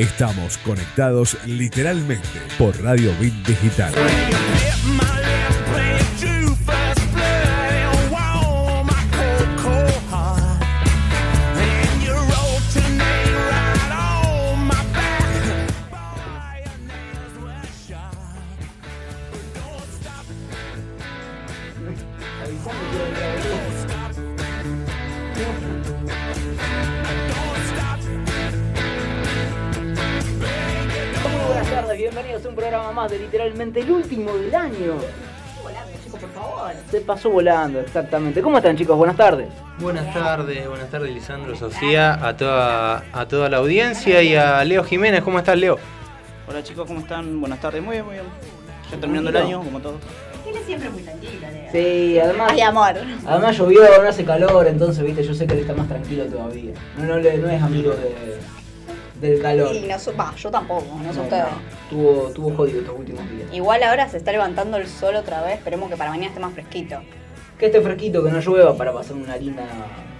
Estamos conectados literalmente por Radio Bit Digital. El último del año. Volando, chicos, por favor. Se pasó volando, exactamente. ¿Cómo están chicos? Buenas tardes. Buenas tardes, buenas tardes Lisandro, Sofía, a toda, a toda la audiencia y a Leo Jiménez. ¿Cómo estás, Leo? Hola chicos, ¿cómo están? Buenas tardes, muy bien, muy bien. Ya terminando el año, como todos. Él es siempre muy tranquilo, Leo. Sí, además, Ay, amor. además llovió, no hace calor, entonces viste, yo sé que él está más tranquilo todavía. No, no es amigo de, del calor. Y no va, yo tampoco, no sé ustedes. no, Tuvo, tuvo jodido estos últimos días. Igual ahora se está levantando el sol otra vez, esperemos que para mañana esté más fresquito. Que esté fresquito, que no llueva para pasar una linda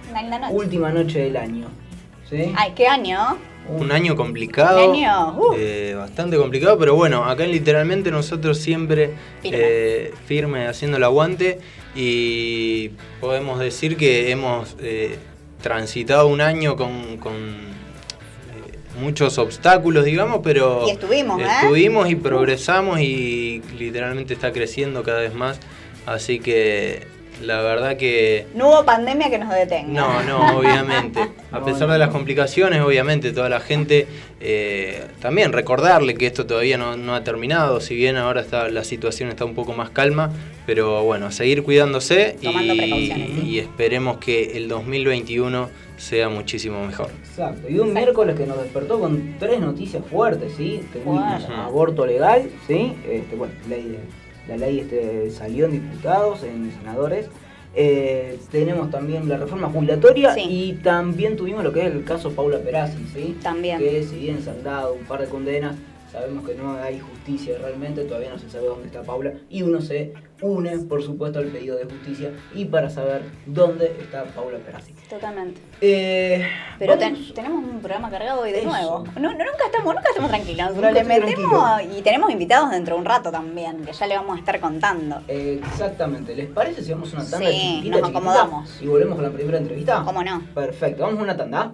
Una linda noche. última noche del año. ¿Sí? Ay, qué año. Un año complicado, Un año, uh. eh, bastante complicado, pero bueno, acá literalmente nosotros siempre Firme. eh, firme haciendo el aguante y podemos decir que hemos eh, transitado un año con, con, muchos obstáculos, digamos, pero Y estuvimos, ¿eh? estuvimos y progresamos y literalmente está creciendo cada vez más, así que la verdad que... No hubo pandemia que nos detenga. No, no, obviamente. A pesar de las complicaciones, obviamente, toda la gente, eh, también recordarle que esto todavía no, no ha terminado, si bien ahora está, la situación está un poco más calma, pero bueno, seguir cuidándose Tomando y, precauciones, sí. y esperemos que el 2021 sea muchísimo mejor. Exacto. Y un miércoles que nos despertó con tres noticias fuertes, ¿sí? Aborto legal, ¿sí? Este, bueno, ley de- la ley este, salió en diputados, en senadores. Eh, tenemos también la reforma jubilatoria Sí. y también tuvimos lo que es el caso Paula Perazzi, ¿sí? También. Que si bien se han dado un par de condenas, sabemos que no hay justicia realmente, todavía no se sabe dónde está Paula y uno se une, por supuesto, al pedido de justicia y para saber dónde está Paula Perazzi. Totalmente. Eh, Pero ten- tenemos un programa cargado hoy de Eso. nuevo. No, no, nunca estamos, nunca estamos tranquilos, pero Nunca le metemos y tenemos invitados dentro de un rato también, que ya le vamos a estar contando. Exactamente. ¿Les parece si vamos a una tanda Sí, nos acomodamos. Y volvemos con la primera entrevista. ¿Cómo no? Perfecto, vamos a una tanda.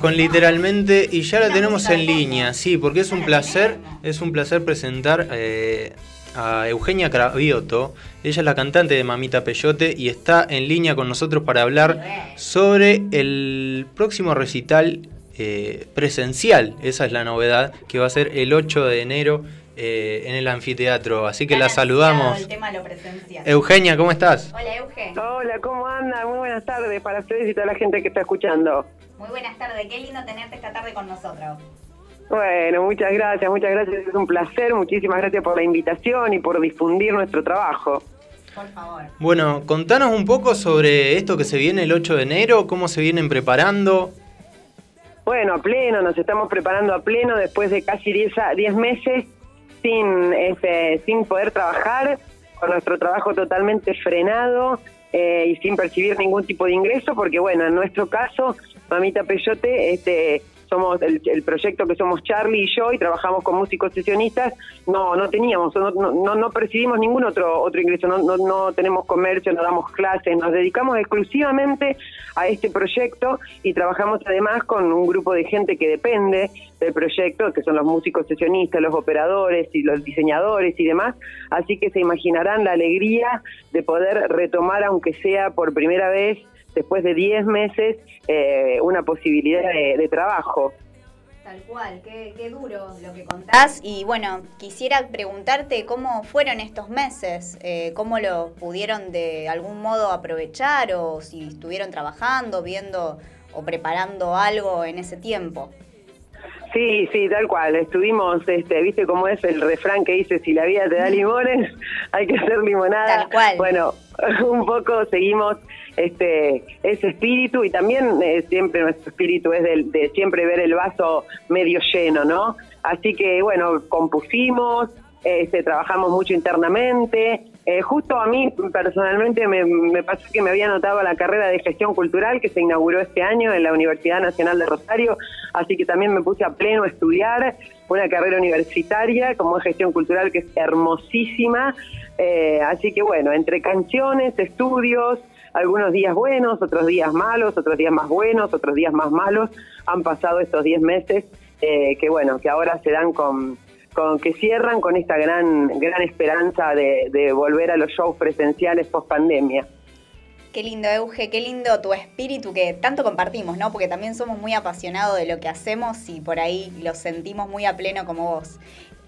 Con literalmente y ya la tenemos en línea, sí, porque es un placer, es un placer presentar eh, a Eugenia Cravioto. Ella es la cantante de Mamita Peyote y está en línea con nosotros para hablar sobre el próximo recital eh, presencial. Esa es la novedad, que va a ser el 8 de enero eh, en el anfiteatro. Así que la saludamos. El tema lo presencial. Eugenia, ¿cómo estás? Hola, Euge. Hola, ¿cómo andan? Muy buenas tardes para ustedes y toda la gente que está escuchando. Muy buenas tardes. Qué lindo tenerte esta tarde con nosotros. Bueno, muchas gracias, muchas gracias. Es un placer. Muchísimas gracias por la invitación y por difundir nuestro trabajo. Por favor. Bueno, contanos un poco sobre esto que se viene el 8 de enero, cómo se vienen preparando. Bueno, a pleno, nos estamos preparando a pleno después de casi 10 a- 10 meses sin, este, sin poder trabajar, con nuestro trabajo totalmente frenado eh, y sin percibir ningún tipo de ingreso, porque bueno, en nuestro caso, Mamita Peyote, este, somos el, el proyecto que somos Charlie y yo y trabajamos con músicos sesionistas, no no teníamos, no, no, no- percibimos ningún otro otro ingreso, no, no, no tenemos comercio, no damos clases, nos dedicamos exclusivamente a este proyecto y trabajamos además con un grupo de gente que depende del proyecto, que son los músicos sesionistas, los operadores y los diseñadores y demás, así que se imaginarán la alegría de poder retomar, aunque sea por primera vez, después de 10 meses, eh, una posibilidad de, de trabajo. Tal cual, qué, qué duro lo que contás. Y bueno, quisiera preguntarte cómo fueron estos meses, eh, cómo lo pudieron de algún modo aprovechar o si estuvieron trabajando, viendo o preparando algo en ese tiempo. Sí, sí, tal cual. Estuvimos, este, viste cómo es el refrán que dice, si la vida te da limones, hay que hacer limonada. Tal cual. Bueno, un poco seguimos este ese espíritu y también eh, siempre nuestro espíritu es del- de, siempre ver el vaso medio lleno, ¿no? Así que, bueno, compusimos, este, trabajamos mucho internamente. Eh, justo a mí personalmente me, me pasó que me había anotado la carrera de gestión cultural que se inauguró este año en la Universidad Nacional de Rosario, así que también me puse a pleno a estudiar una carrera universitaria como es gestión cultural que es hermosísima. Eh, así que bueno, entre canciones, estudios, algunos días buenos, otros días malos, otros días más buenos, otros días más malos, han pasado estos 10 meses eh, que bueno, que ahora se dan con, que cierran con esta gran gran esperanza de volver a los shows presenciales post pandemia. Qué lindo, Euge, qué lindo tu espíritu que tanto compartimos, ¿no? Porque también somos muy apasionados de lo que hacemos y por ahí lo sentimos muy a pleno como vos.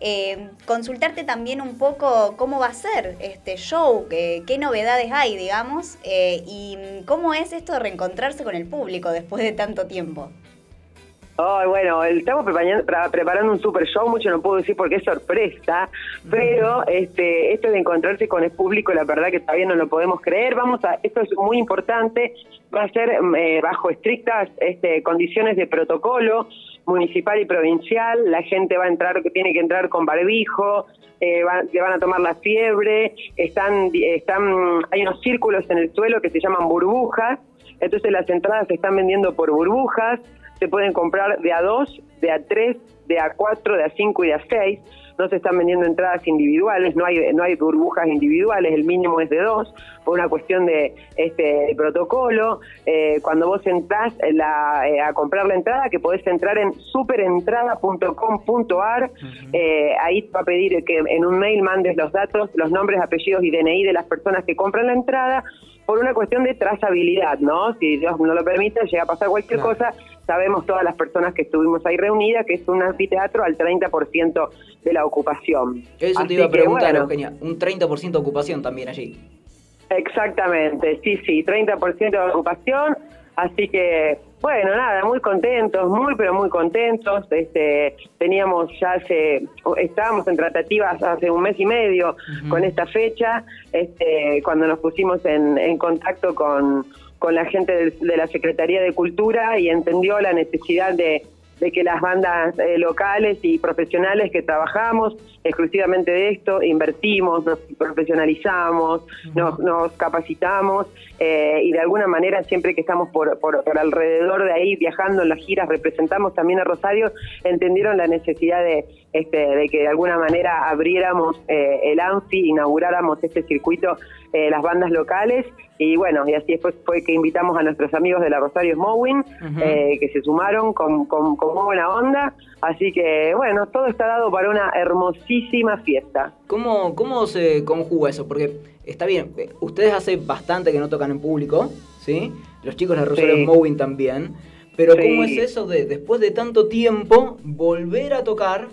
Eh, consultarte también un poco cómo va a ser este show, qué novedades hay, digamos, eh, y cómo es esto de reencontrarse con el público después de tanto tiempo. Ay, bueno, estamos preparando, preparando un super show, mucho no puedo decir porque es sorpresa, pero este, esto de encontrarse con el público, la verdad que todavía no lo podemos creer. Vamos a, esto es muy importante, va a ser eh, bajo estrictas este, condiciones de protocolo municipal y provincial. La gente va a entrar, que tiene que entrar con barbijo, eh, le van a tomar la fiebre, están, están, hay unos círculos en el suelo que se llaman burbujas, entonces las entradas se están vendiendo por burbujas, se pueden comprar de a dos, de a tres, de a cuatro, de a cinco y de a seis. No se están vendiendo entradas individuales, no hay no hay burbujas individuales, el mínimo es de dos, por una cuestión de este de protocolo. Eh, cuando vos entrás eh, la- eh, a comprar la entrada, que podés entrar en superentrada.com.ar, eh, ahí te va a pedir que en un mail mandes los datos, los nombres, apellidos y DNI de las personas que compran la entrada, por una cuestión de trazabilidad, ¿no? Si Dios no lo permite, llega a pasar cualquier cosa, sabemos todas las personas que estuvimos ahí reunidas que es un anfiteatro al 30% de la ocupación. Eso Así te iba a que, preguntar, bueno, Eugenia. Un 30% de ocupación también allí. Exactamente, sí, sí, 30% de ocupación. Así que, bueno, nada, muy contentos, muy, pero muy contentos. Este, teníamos ya hace, estábamos en tratativas hace un mes y medio con esta fecha, este, cuando nos pusimos en, en contacto con, con la gente del- de la Secretaría de Cultura y entendió la necesidad de de que las bandas eh, locales y profesionales que trabajamos exclusivamente de esto, invertimos, nos profesionalizamos, nos, nos capacitamos eh, y de alguna manera siempre que estamos por, por, por alrededor de ahí viajando en las giras, representamos también a Rosario, entendieron la necesidad de, este, de que de alguna manera abriéramos eh, el ANFI, inauguráramos este circuito, eh, las bandas locales y bueno, y así después fue que invitamos a nuestros amigos de la Rosario Smowing, Ujú. eh, que se sumaron con, con, con muy buena onda. Así que bueno, todo está dado para una hermosísima fiesta. ¿Cómo, ¿Cómo se conjuga eso? Porque está bien, eh, ustedes hace bastante que no tocan en público, ¿sí? Los chicos de Rosario Sí. Mowing también. Pero Sí. ¿cómo es eso de después de tanto tiempo volver a tocar,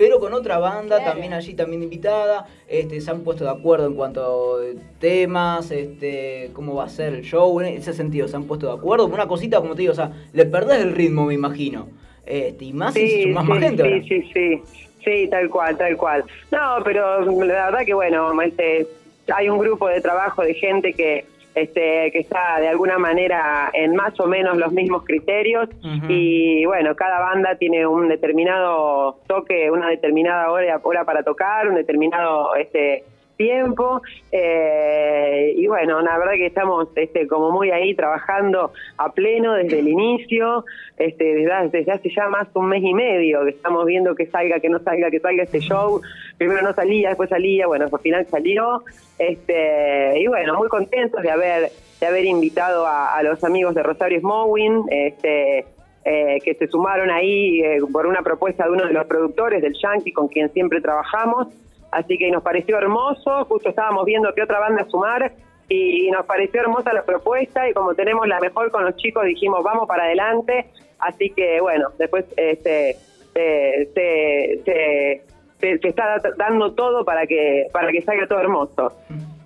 pero con otra banda Claro. también allí también invitada? Este, se han puesto de acuerdo en cuanto a temas, este, cómo va a ser el show, en ese sentido, se han puesto de acuerdo. Una cosita, como te digo, o sea, le perdés el ritmo, me imagino. Este, y más si Sí, sumás sí, más gente ahora. sí, sí, sí, sí, tal cual, tal cual. No, pero la verdad que bueno, este, hay un grupo de trabajo de gente que este, que está de alguna manera en más o menos los mismos criterios. Y bueno, cada banda tiene un determinado toque, una determinada hora, hora para tocar, un determinado este tiempo eh, y bueno, la verdad que estamos este, como muy ahí trabajando a pleno desde el inicio, este, desde, hace ya más de un mes y medio que estamos viendo que salga, que no salga, que salga este show. Primero no salía, después salía, bueno, al final salió. Este, y bueno, muy contentos de haber, de haber invitado a, los amigos de Rosario Smowing, este, eh, que se sumaron ahí eh, por una propuesta de uno de los productores del Yankee con quien siempre trabajamos. Así que nos pareció hermoso, justo estábamos viendo qué otra banda sumar y nos pareció hermosa la propuesta y como tenemos la mejor con los chicos dijimos vamos para adelante. Así que bueno, después este, se, se, se- está dando todo para que, para que salga todo hermoso.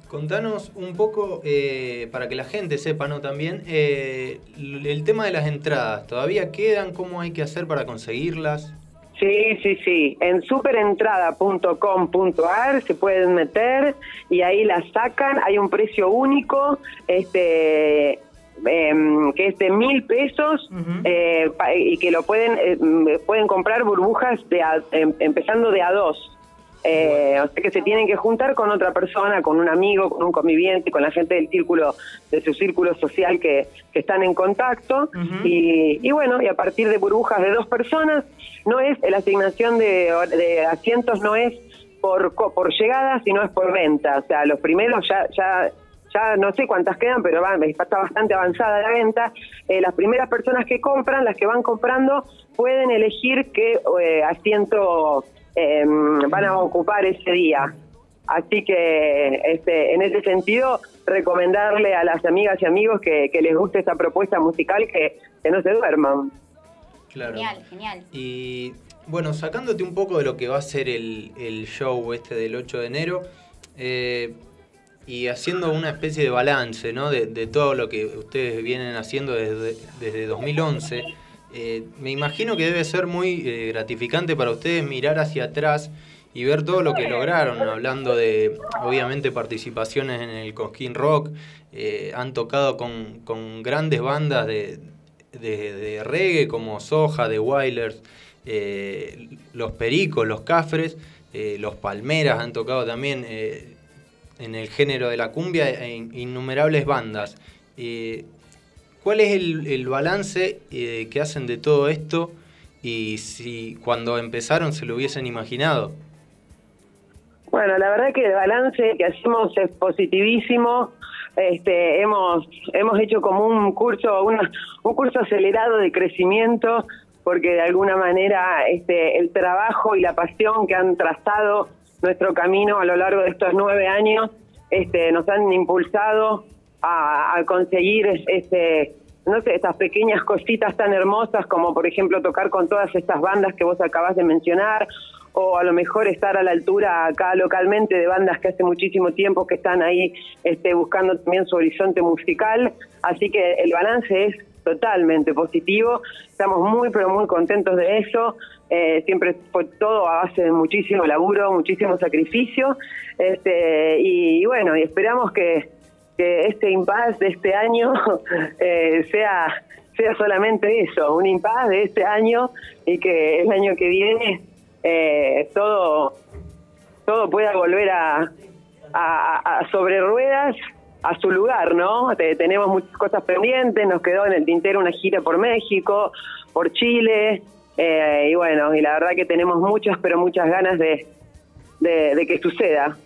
Contanos un poco, eh, para que la gente sepa, ¿no? También, eh, el tema de las entradas. ¿Todavía quedan? ¿Cómo hay que hacer para conseguirlas? Sí, sí, sí. En superentrada.com.ar se pueden meter y ahí las sacan. Hay un precio único, este, em, que es de mil pesos eh, y que lo pueden eh, pueden comprar burbujas de a- em- empezando de a dos. Eh, o sea que se tienen que juntar con otra persona, con un amigo, con un conviviente, con la gente del círculo, de su círculo social que, que están en contacto. Y, y bueno, y a partir de burbujas de dos personas, no es la asignación de, de asientos, no es por, por llegada, sino es por venta. O sea, los primeros ya, ya, ya no sé cuántas quedan, pero va, está bastante avanzada la venta. Eh, las primeras personas que compran, las que van comprando, pueden elegir qué eh, asiento eh, van a ocupar ese día. Así que este, en ese sentido, recomendarle a las amigas y amigos que, que les guste esta propuesta musical que, que no se duerman. Claro. Genial, genial. Y bueno, sacándote un poco de lo que va a ser el, el show este del 8 de enero eh, y haciendo una especie de balance ¿no? de, de todo lo que ustedes vienen haciendo desde, desde 2011, eh, me imagino que debe ser muy eh, gratificante para ustedes mirar hacia atrás y ver todo lo que lograron, hablando de, obviamente, participaciones en el Cosquín Rock, eh, han tocado con, grandes bandas de, reggae como Soja, The Wailers, Los Pericos, Los Cafres, Los Palmeras han tocado también en el género de la cumbia, en innumerables bandas. ¿Cuál es el, el balance eh, que hacen de todo esto y si cuando empezaron se lo hubiesen imaginado? Bueno, la verdad que el balance que hacemos es positivísimo. Este, hemos hemos hecho como un curso una- un curso acelerado de crecimiento porque de alguna manera este el trabajo y la pasión que han trazado nuestro camino a lo largo de estos nueve años este nos han impulsado a, a conseguir este no sé estas pequeñas cositas tan hermosas como por ejemplo tocar con todas estas bandas que vos acabas de mencionar o a lo mejor estar a la altura acá localmente de bandas que hace muchísimo tiempo que están ahí este, buscando también su horizonte musical. Así que el balance es totalmente positivo. Estamos muy, pero muy contentos de eso. Eh, siempre fue todo a base de muchísimo laburo, muchísimo sacrificio. Este, y bueno, y esperamos que, que este impasse de este año eh, sea, sea solamente eso, un impasse de este año y que el año que viene eh, todo, todo pueda volver a, a- sobre ruedas a su lugar, ¿no? Te- tenemos muchas cosas pendientes, nos quedó en el tintero una gira por México, por Chile, eh, y bueno, y la verdad que tenemos muchas, pero muchas ganas de, de que suceda.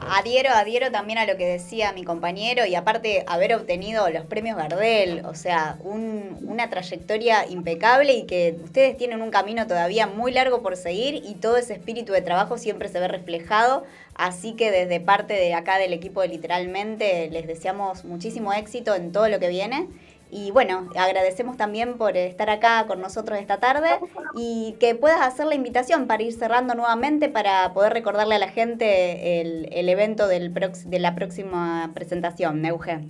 Adhiero, adhiero también a lo que decía mi compañero y aparte haber obtenido los premios Gardel, o sea, un- una trayectoria impecable y que ustedes tienen un camino todavía muy largo por seguir y todo ese espíritu de trabajo siempre se ve reflejado, así que desde parte de acá del equipo de literalmente les deseamos muchísimo éxito en todo lo que viene. Y bueno, agradecemos también por estar acá con nosotros esta tarde y que puedas hacer la invitación para ir cerrando nuevamente para poder recordarle a la gente el, el evento del prox- de la próxima presentación, Euge.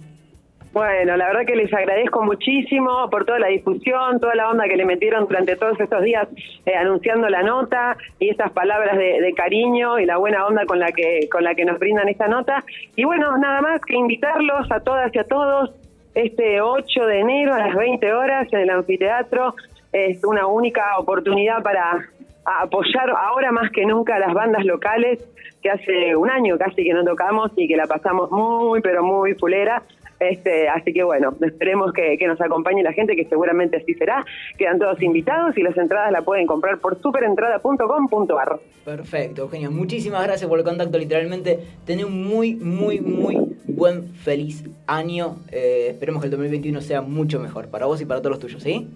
Bueno, la verdad que les agradezco muchísimo por toda la difusión, toda la onda que le metieron durante todos estos días eh, anunciando la nota y estas palabras de, de cariño y la buena onda con la que con la que nos brindan esta nota. Y bueno, nada más que invitarlos a todas y a todos este 8 de enero a las 20 horas en el anfiteatro. Es una única oportunidad para apoyar ahora más que nunca a las bandas locales que hace un año casi que no tocamos y que la pasamos muy, pero muy fulera. Este, así que bueno, esperemos que, que nos acompañe la gente, que seguramente así será. Quedan todos invitados y las entradas la pueden comprar por superentrada.com.ar. Perfecto, Eugenia. Muchísimas gracias por el contacto. Literalmente, tener un muy, muy, muy buen, feliz año. Eh, esperemos que el 2021 sea mucho mejor para vos y para todos los tuyos, ¿sí?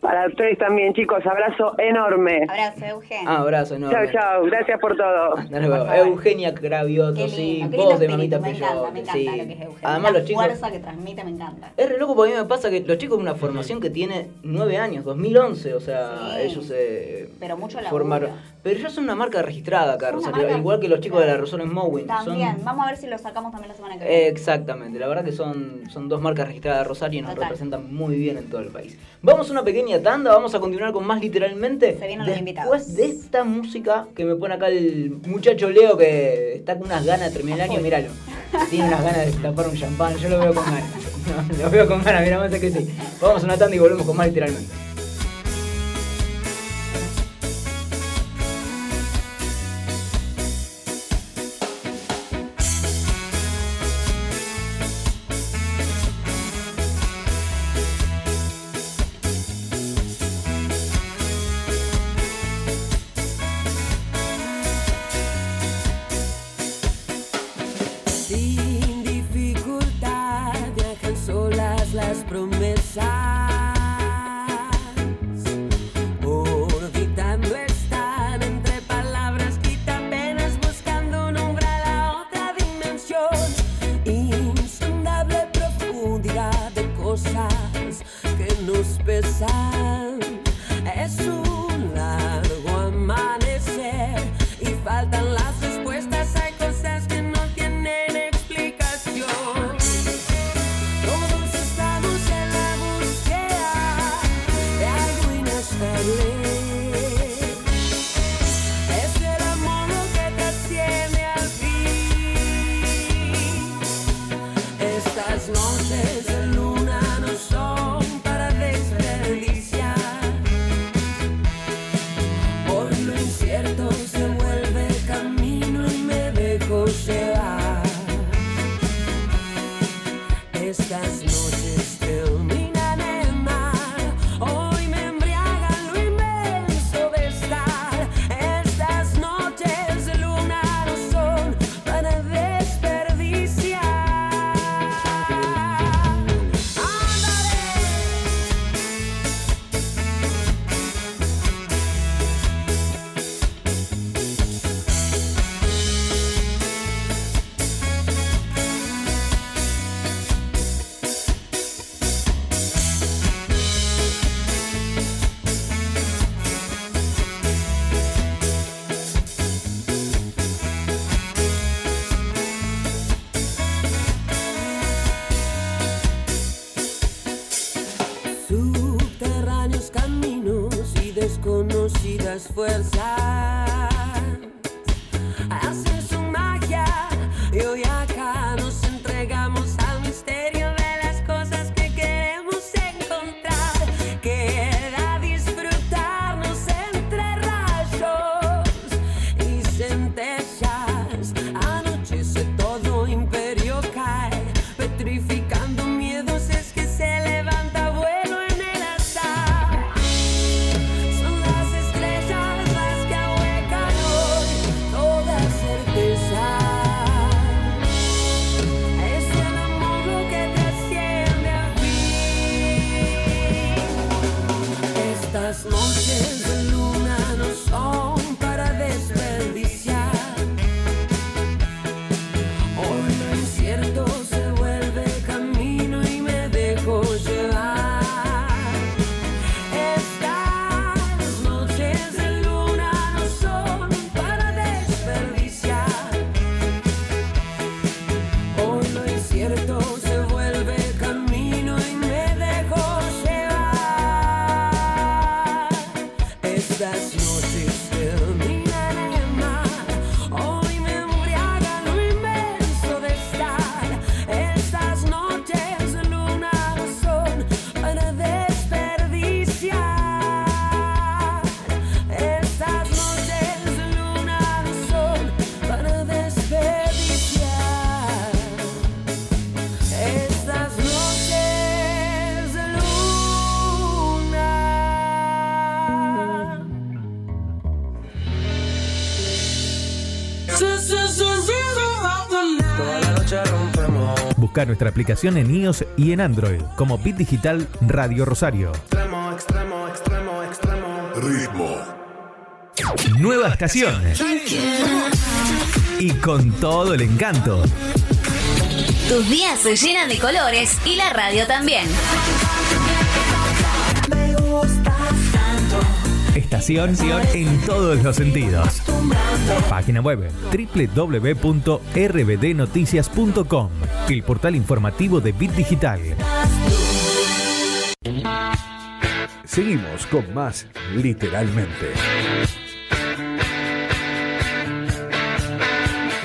Para ustedes también, chicos, abrazo enorme. Abrazo, Euge. Ah, abrazo enorme. Chao, chao, gracias por todo. Hasta luego. Eugenia Cravioto, sí, voz lindo de Mamita me encanta, me Peyote, encanta sí. lo que es Euge. Además, la los chicos. fuerza que transmite me encanta. Es re loco porque a mí me pasa que los chicos una formación que tiene nueve años, 2011, o sea, Sí. ellos se Pero mucho laburo. Pero ya son una marca registrada acá, Rosario, igual que los chicos de la. Rosario Mowing. También, Son, vamos a ver si lo sacamos también la semana que viene. Exactamente, la verdad que son, son dos marcas registradas de Rosario y nos Total. representan muy bien en todo el país. Vamos a una pequeña tanda, vamos a continuar con más literalmente. Se vienen los Después invitados. de esta música que me pone acá el muchacho Leo que está con unas ganas de terminar el año, míralo. Tiene unas ganas de tapar un champán, yo lo veo con ganas. No, lo veo con ganas, mira, a que sí. Vamos a una tanda y volvemos con más literalmente. Busca nuestra aplicación en iOS y en Android como Bit Digital Radio Rosario. Extremo, extremo, extremo, extremo. Ritmo. Nueva estación. Y con todo el encanto. Tus días se llenan de colores y la radio también. Estación en todos los sentidos. Página web www.rbdnoticias.com, el portal informativo de Bit Digital. Seguimos con más literalmente.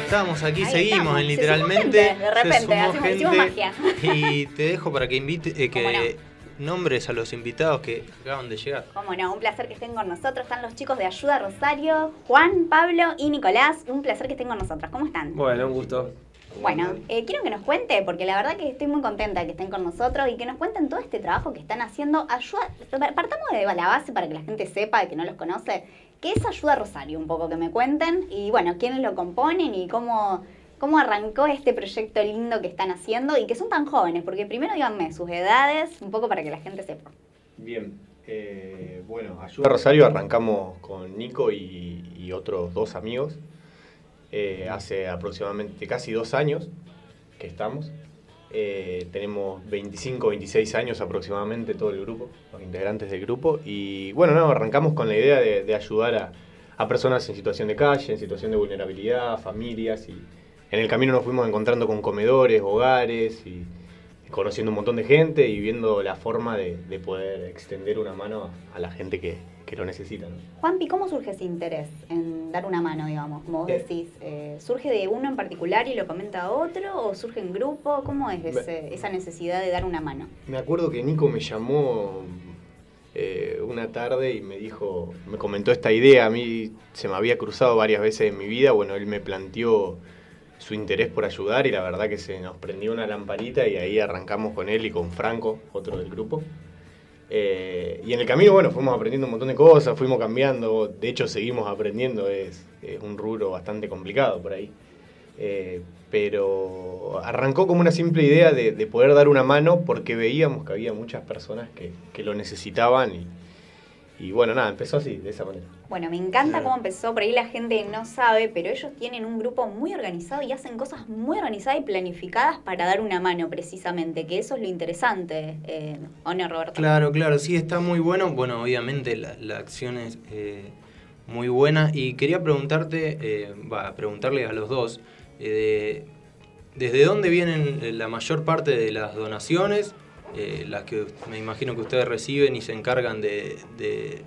Estamos aquí, Ahí seguimos estamos, en se literalmente. sumó gente, de repente, se sumó hacemos- hicimos magia. Y te dejo para que invite, eh, ¿Cómo que nombres a los invitados que acaban de llegar. Cómo no, un placer que estén con nosotros. Están los chicos de Ayuda Rosario, Juan, Pablo y Nicolás. Un placer que estén con nosotros. ¿Cómo están? Bueno, un gusto. Bueno, eh, quiero que nos cuente, porque la verdad que estoy muy contenta que estén con nosotros y que nos cuenten todo este trabajo que están haciendo. Ayuda, partamos de la base para que la gente sepa, que no los conoce, ¿qué es Ayuda Rosario? Un poco que me cuenten y bueno, quiénes lo componen y cómo, cómo arrancó este proyecto lindo que están haciendo y que son tan jóvenes, porque primero díganme sus edades, un poco para que la gente sepa. Bien, eh, bueno, Ayuda Rosario arrancamos con Nico y, y otros dos amigos. eh, hace aproximadamente casi dos años que estamos. Eh, tenemos 25, 26 años aproximadamente todo el grupo, los integrantes del grupo. Y bueno, no, arrancamos con la idea de, de ayudar a, a personas en situación de calle, en situación de vulnerabilidad, familias. Y en el camino nos fuimos encontrando con comedores, hogares y conociendo un montón de gente y viendo la forma de, de poder extender una mano a, a la gente que, que lo necesita. ¿no? Juanpi, ¿cómo surge ese interés en dar una mano, digamos? Como vos Eh. decís, eh, ¿surge de uno en particular y lo comenta otro? ¿O surge en grupo? ¿Cómo es ese- esa necesidad de dar una mano? Me acuerdo que Nico me llamó eh, una tarde y me dijo, me comentó esta idea, a mí se me había cruzado varias veces en mi vida, bueno, él me planteó su interés por ayudar y la verdad que se nos prendió una lamparita y ahí arrancamos con él y con Franco, otro del grupo. Eh, y en el camino, bueno, fuimos aprendiendo un montón de cosas, fuimos cambiando, de hecho seguimos aprendiendo, es, es un rubro bastante complicado por ahí. Eh, pero arrancó como una simple idea de, de poder dar una mano porque veíamos que había muchas personas que, que lo necesitaban y, y bueno, nada, empezó así, de esa manera. Bueno, me encanta cómo empezó, por ahí la gente no sabe, pero ellos tienen un grupo muy organizado y hacen cosas muy organizadas y planificadas para dar una mano precisamente, que eso es lo interesante, eh, ¿o no, Roberto? Claro, claro, sí, está muy bueno. Bueno, obviamente la, la acción es eh, muy buena. Y quería preguntarte, eh, va, preguntarle a los dos, eh, de- ¿desde dónde vienen la mayor parte de las donaciones? Eh, las que me imagino que ustedes reciben y se encargan de, de-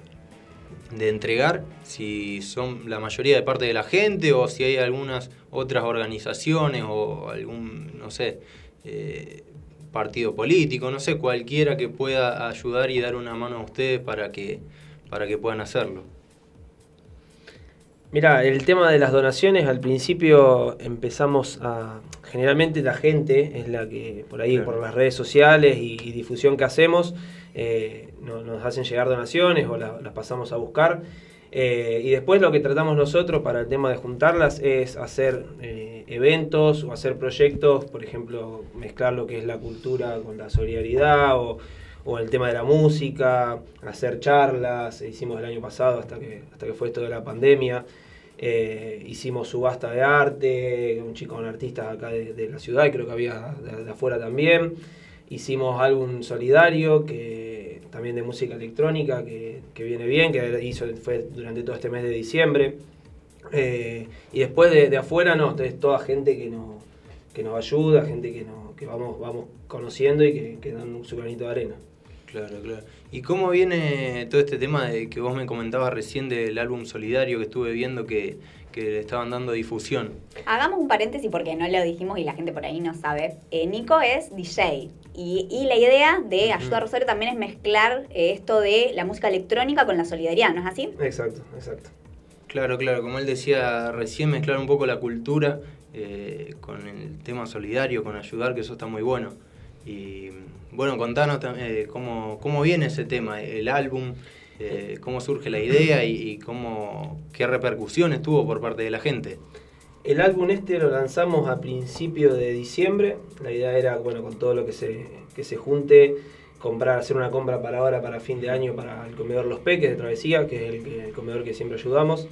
entregar, si son la mayoría de parte de la gente o si hay algunas otras organizaciones o algún, no sé, eh, partido político, no sé, cualquiera que pueda ayudar y dar una mano a ustedes para que, para que puedan hacerlo. Mira, el tema de las donaciones, al principio empezamos a... Generalmente la gente es la que, por ahí, por las redes sociales y, y difusión que hacemos, eh, no- nos hacen llegar donaciones o la- las pasamos a buscar. Eh, y después lo que tratamos nosotros para el tema de juntarlas es hacer eh, eventos o hacer proyectos, por ejemplo, mezclar lo que es la cultura con la solidaridad o, o el tema de la música, hacer charlas, hicimos el año pasado hasta que, hasta que fue esto de la pandemia. Eh, hicimos subasta de arte, un chico, un artista acá de, de la ciudad, y creo que había de, afuera también. Hicimos álbum solidario, que también de música electrónica, que, que viene bien, que hizo, fue durante todo este mes de diciembre. Eh, y después de, de afuera, no, es toda gente que, no, que nos ayuda, gente que, no, que vamos, vamos conociendo y que, que dan su granito de arena. Claro, claro. ¿Y cómo viene todo este tema de que vos me comentabas recién del álbum solidario que estuve viendo que, que le estaban dando difusión? Hagamos un paréntesis porque no lo dijimos y la gente por ahí no sabe. Eh, Nico es DJ y, y la idea de Ayuda a Rosario también es mezclar eh, esto de la música electrónica con la solidaridad, ¿no es así? Exacto, exacto. Claro, claro, como él decía recién, mezclar un poco la cultura eh, con el tema solidario, con ayudar, que eso está muy bueno. Y bueno, contanos eh, cómo, cómo viene ese tema, el álbum, eh, cómo surge la idea y, cómo, qué repercusiones tuvo por parte de la gente. El álbum este lo lanzamos a principio de diciembre. La idea era, bueno, con todo lo que se, que se junte, comprar, hacer una compra para ahora, para fin de año, para el comedor Los Peques de Travesía, que es el comedor que siempre ayudamos.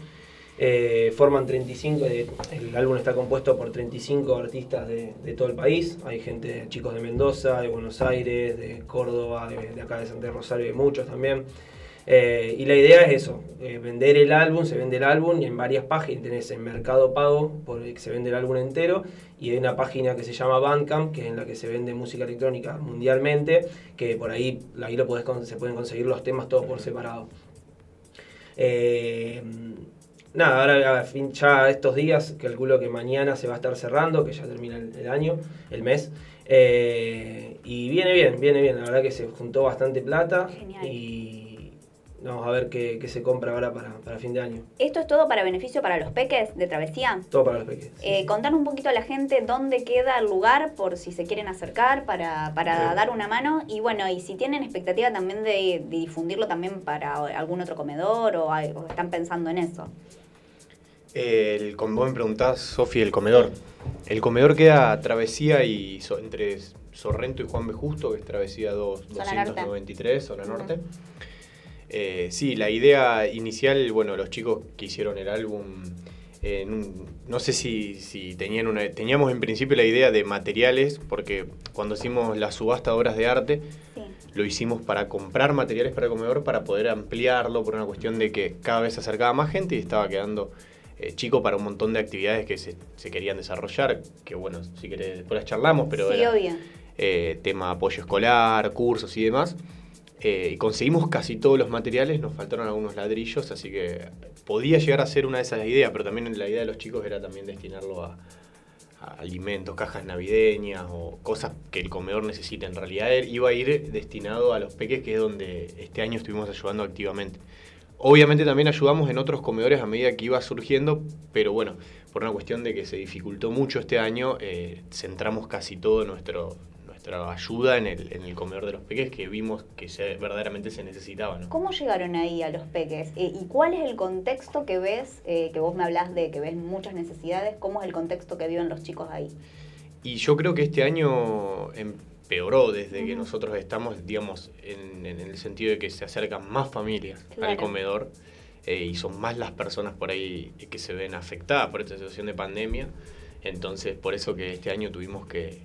Eh, forman 35, eh, el álbum está compuesto por 35 artistas de, todo el país. Hay gente, chicos de Mendoza, de Buenos Aires, de Córdoba, de, acá de Santa Rosario, hay muchos también. Eh, y la idea es eso, vender el álbum, se vende el álbum en varias páginas tenés en Mercado Pago, por el que se vende el álbum entero, y hay una página que se llama Bandcamp, que es en la que se vende música electrónica mundialmente, que por ahí, ahí lo se pueden conseguir los temas todos por separado. Nada, ahora a fin, ya estos días, calculo que mañana se va a estar cerrando, que ya termina el, el año, el mes. Eh, y viene bien, viene bien, la verdad que se juntó bastante plata y vamos a ver qué, qué se compra ahora para, para fin de año. ¿Esto es todo para beneficio para los peques de Travesía? Todo para los pequeños. Eh, contanos un poquito a la gente dónde queda el lugar por si se quieren acercar para, para Sí. dar una mano y bueno, y si tienen expectativa también de, de difundirlo también para algún otro comedor o están pensando en eso. El, como vos me preguntás, Sofi, el comedor. El comedor queda travesía y so- entre Sorrento y Juan B. Justo, que es travesía 2, Zona norte. 293, zona norte. Eh, sí, la idea inicial, bueno, los chicos que hicieron el álbum, eh, no sé si, si tenían una... Teníamos en principio la idea de materiales, porque cuando hicimos la subasta de obras de arte, lo hicimos para comprar materiales para el comedor, para poder ampliarlo, por una cuestión de que cada vez se acercaba más gente y estaba quedando eh, chico para un montón de actividades que se, se querían desarrollar, que bueno, si querés después las charlamos, pero sí, era, obvio. eh, tema apoyo escolar, cursos y demás. Eh, y conseguimos casi todos los materiales, nos faltaron algunos ladrillos, así que podía llegar a ser una de esas ideas, pero también la idea de los chicos era también destinarlo a, a alimentos, cajas navideñas o cosas que el comedor necesita. En realidad él iba a ir destinado a los peques, que es donde este año estuvimos ayudando activamente. Obviamente también ayudamos en otros comedores a medida que iba surgiendo, pero bueno, por una cuestión de que se dificultó mucho este año, eh, centramos casi todo nuestro, nuestra ayuda en el, en el comedor de los peques que vimos que se- verdaderamente se necesitaba. ¿no? ¿Cómo llegaron ahí a los peques? Eh, ¿Y cuál es el contexto que ves, eh, que vos me hablás de que ves muchas necesidades, cómo es el contexto que viven los chicos ahí? Y yo creo que este año empeoró desde que nosotros estamos, digamos, en, en el sentido de que se acercan más familias al comedor eh, y son más las personas por ahí que se ven afectadas por esta situación de pandemia. Entonces, por eso que este año tuvimos que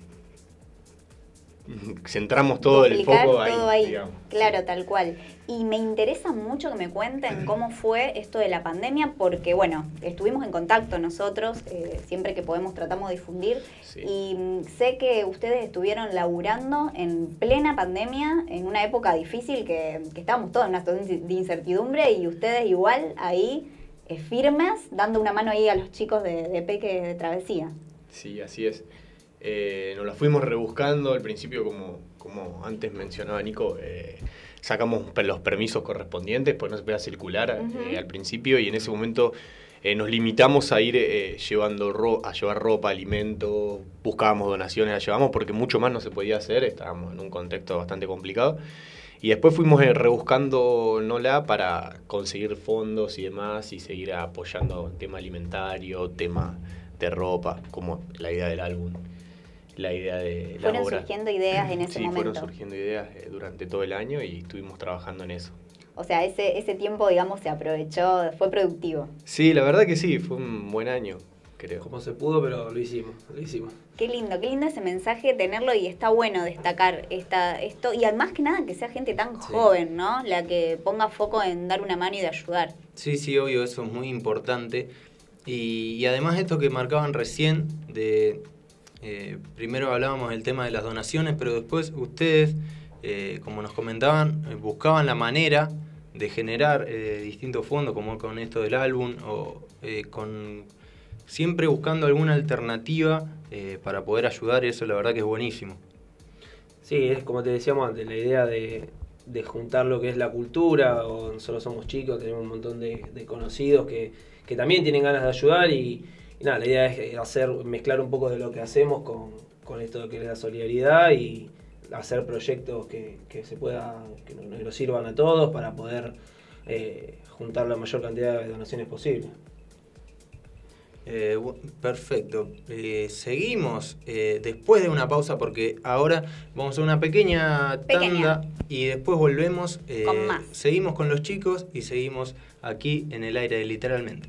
centramos todo el foco ahí, todo ahí. digamos. Claro, tal cual. Y me interesa mucho que me cuenten cómo fue esto de la pandemia, porque bueno, estuvimos en contacto nosotros, eh, siempre que podemos tratamos de difundir, y mm, sé que ustedes estuvieron laburando en plena pandemia, en una época difícil que, que estábamos todos en una situación de incertidumbre, y ustedes igual ahí eh, firmes, dando una mano ahí a los chicos de, de Peque de Travesía. Sí, así es. Eh, nos la fuimos rebuscando al principio, como, como antes mencionaba Nico, eh, sacamos los permisos correspondientes, pues no se podía circular eh, al principio y en ese momento nos limitamos a ir llevando ro- a llevar ropa, alimentos, buscábamos donaciones, la llevamos porque mucho más no se podía hacer, estábamos en un contexto bastante complicado. Y después fuimos rebuscando Nola para conseguir fondos y demás y seguir apoyando tema alimentario, tema de ropa, como la idea del álbum, la idea de la Fueron obra. surgiendo ideas en ese sí, momento. fueron surgiendo ideas eh, durante todo el año y estuvimos trabajando en eso. O sea, ese, ese tiempo, digamos, se aprovechó, fue productivo. Sí, la verdad que sí, fue un buen año, creo. Como se pudo, pero lo hicimos, lo hicimos. Qué lindo, qué lindo ese mensaje tenerlo y está bueno destacar esta, esto. Y además que nada que sea gente tan joven, ¿no? La que ponga foco en dar una mano y de ayudar. Sí, sí, obvio, eso es muy importante. Y, y además esto que marcaban recién, de eh, primero hablábamos del tema de las donaciones, pero después ustedes, eh, como nos comentaban, eh, buscaban la manera de generar distintos fondos, como con esto del álbum, o con siempre buscando alguna alternativa para poder ayudar, y eso la verdad que es buenísimo. Sí, es como te decíamos antes, la idea de, juntar lo que es la cultura, o somos chicos, tenemos un montón de, de conocidos que, que también tienen ganas de ayudar y, y nada, la idea es hacer, mezclar un poco de lo que hacemos con, con esto que es la solidaridad y hacer proyectos que, que se pueda, que nos, nos sirvan a todos para poder eh, juntar la mayor cantidad de donaciones posible. Eh, perfecto. Eh, seguimos eh, después de una pausa porque ahora vamos a una pequeña tanda Pequeña. y después volvemos. eh, Con más. Seguimos con los chicos y seguimos aquí en el aire literalmente.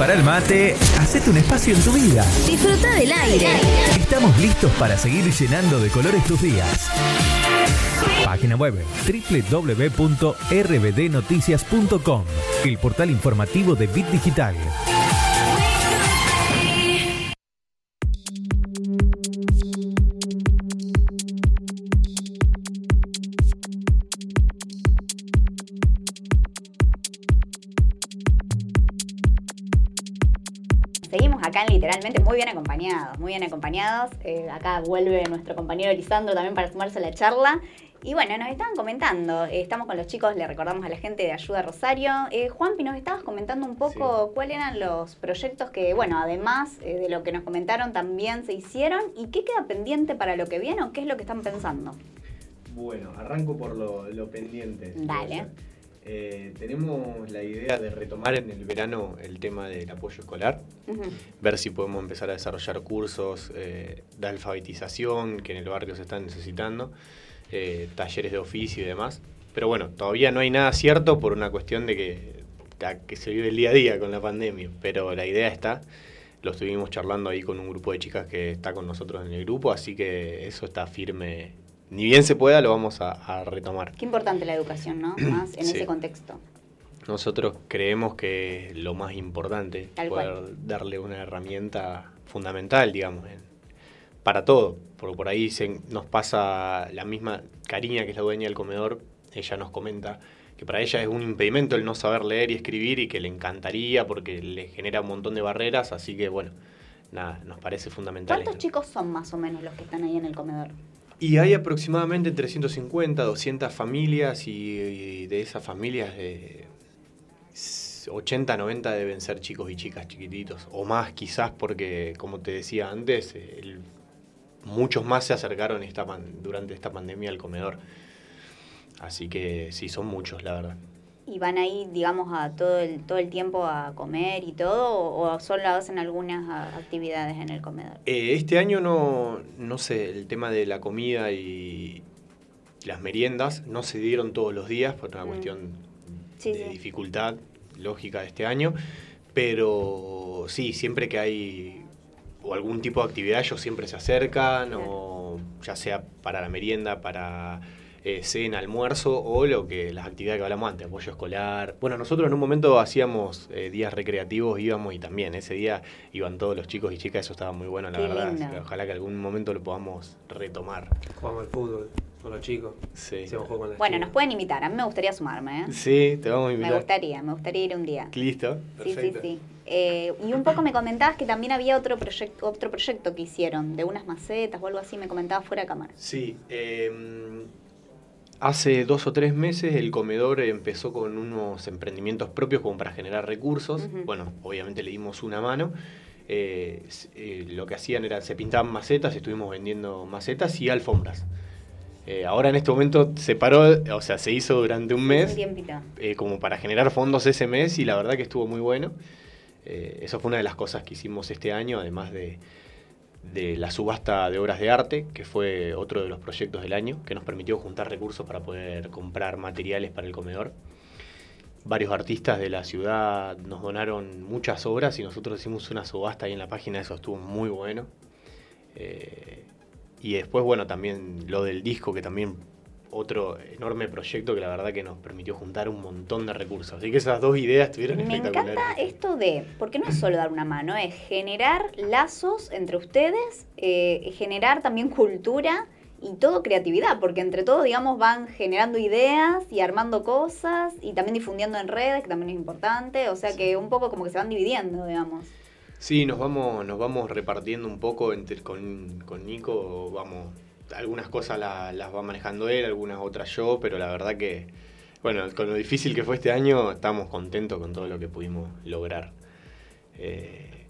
Prepara el mate, hacete un espacio en tu vida. Disfruta del aire. Estamos listos para seguir llenando de colores tus días. Página web www.rbdnoticias.com, el portal informativo de Bit Digital. Acompañados, muy bien acompañados. Eh, acá vuelve nuestro compañero Lisandro también para sumarse a la charla. Y bueno, nos estaban comentando, eh, estamos con los chicos, le recordamos a la gente de Ayuda Rosario. Eh, Juanpi, nos estabas comentando un poco cuáles eran los proyectos que, bueno, además eh, de lo que nos comentaron, también se hicieron. ¿Y qué queda pendiente para lo que viene o qué es lo que están pensando? Bueno, arranco por lo, lo pendiente. Dale. Eh, tenemos la idea de retomar en el verano el tema del apoyo escolar, ver si podemos empezar a desarrollar cursos eh, de alfabetización que en el barrio se están necesitando, eh, talleres de oficio y demás. Pero bueno, todavía no hay nada cierto por una cuestión de que, se vive el día a día con la pandemia, pero la idea está. Lo estuvimos charlando ahí con un grupo de chicas que está con nosotros en el grupo, así que eso está firme. Ni bien se pueda, lo vamos a- a retomar. Qué importante la educación, ¿no? Más en Sí. ese contexto. Nosotros creemos que es lo más importante, Tal poder cual. darle una herramienta fundamental, digamos, en- para todo. Porque por ahí se, nos pasa la misma Cariña, que es la dueña del comedor, ella nos comenta que para ella es un impedimento el no saber leer y escribir y que le encantaría porque le genera un montón de barreras, así que bueno, nada, nos parece fundamental. ¿Cuántos chicos son más o menos los que están ahí en el comedor? Y hay aproximadamente 350, 200 familias y, de esas familias eh, 80, 90 deben ser chicos y chicas chiquititos, o más quizás porque, como te decía antes, muchos más se acercaron esta pan- durante esta pandemia al comedor. Así que sí, son muchos, la verdad. ¿Y van ahí, digamos, a todo el, todo el tiempo a comer y todo? ¿O, o solo hacen algunas a- actividades en el comedor? Eh, este año no, no sé, el tema de la comida y las meriendas no se dieron todos los días por una Mm. cuestión Sí, de sí. dificultad lógica de este año, pero sí, siempre que hay o algún tipo de actividad ellos siempre se acercan, o ya sea para la merienda, para eh, cena, almuerzo, o lo que las actividades que hablamos antes, apoyo escolar. Bueno, nosotros en un momento hacíamos eh, días recreativos, íbamos y también ese día iban todos los chicos y chicas, eso estaba muy bueno, la Qué verdad. lindo. así que ojalá que algún momento lo podamos retomar. Jugamos al fútbol con los chicos. Sí. Con Bueno, nos pueden invitar. A mí me gustaría sumarme, ¿eh? Sí, te vamos a Me invitar. gustaría, me gustaría ir un día. Listo. Sí, sí, Perfecto. sí. Eh, y un poco me comentabas que también había otro proyecto, otro proyecto que hicieron, de unas macetas o algo así, me comentabas fuera de cámara. Sí, eh, hace dos o tres meses el comedor empezó con unos emprendimientos propios como para generar recursos. Bueno, obviamente le dimos una mano. Eh, eh, lo que hacían era, se pintaban macetas, estuvimos vendiendo macetas y alfombras. Eh, ahora en este momento se paró, o sea, se hizo durante un Un mes eh, como para generar fondos ese mes y la verdad que estuvo muy bueno. Eso fue una de las cosas que hicimos este año, además de, de la subasta de obras de arte, que fue otro de los proyectos del año, que nos permitió juntar recursos para poder comprar materiales para el comedor. Varios artistas de la ciudad nos donaron muchas obras y nosotros hicimos una subasta ahí en la página, eso estuvo muy bueno. Eh, y después, bueno, también lo del disco, que también otro enorme proyecto que la verdad que nos permitió juntar un montón de recursos. Así que esas dos ideas estuvieron Me espectaculares. encanta esto de, porque no es solo dar una mano, es generar lazos entre ustedes, eh, generar también cultura y todo creatividad, porque entre todos, digamos, van generando ideas y armando cosas y también difundiendo en redes, que también es importante, o sea que un poco como que se van dividiendo, digamos. Sí, nos vamos, nos vamos repartiendo un poco entre, con, con Nico, vamos, algunas cosas la- las va manejando él, algunas otras yo, pero la verdad que, bueno, con lo difícil que fue este año, estamos contentos con todo lo que pudimos lograr. Eh,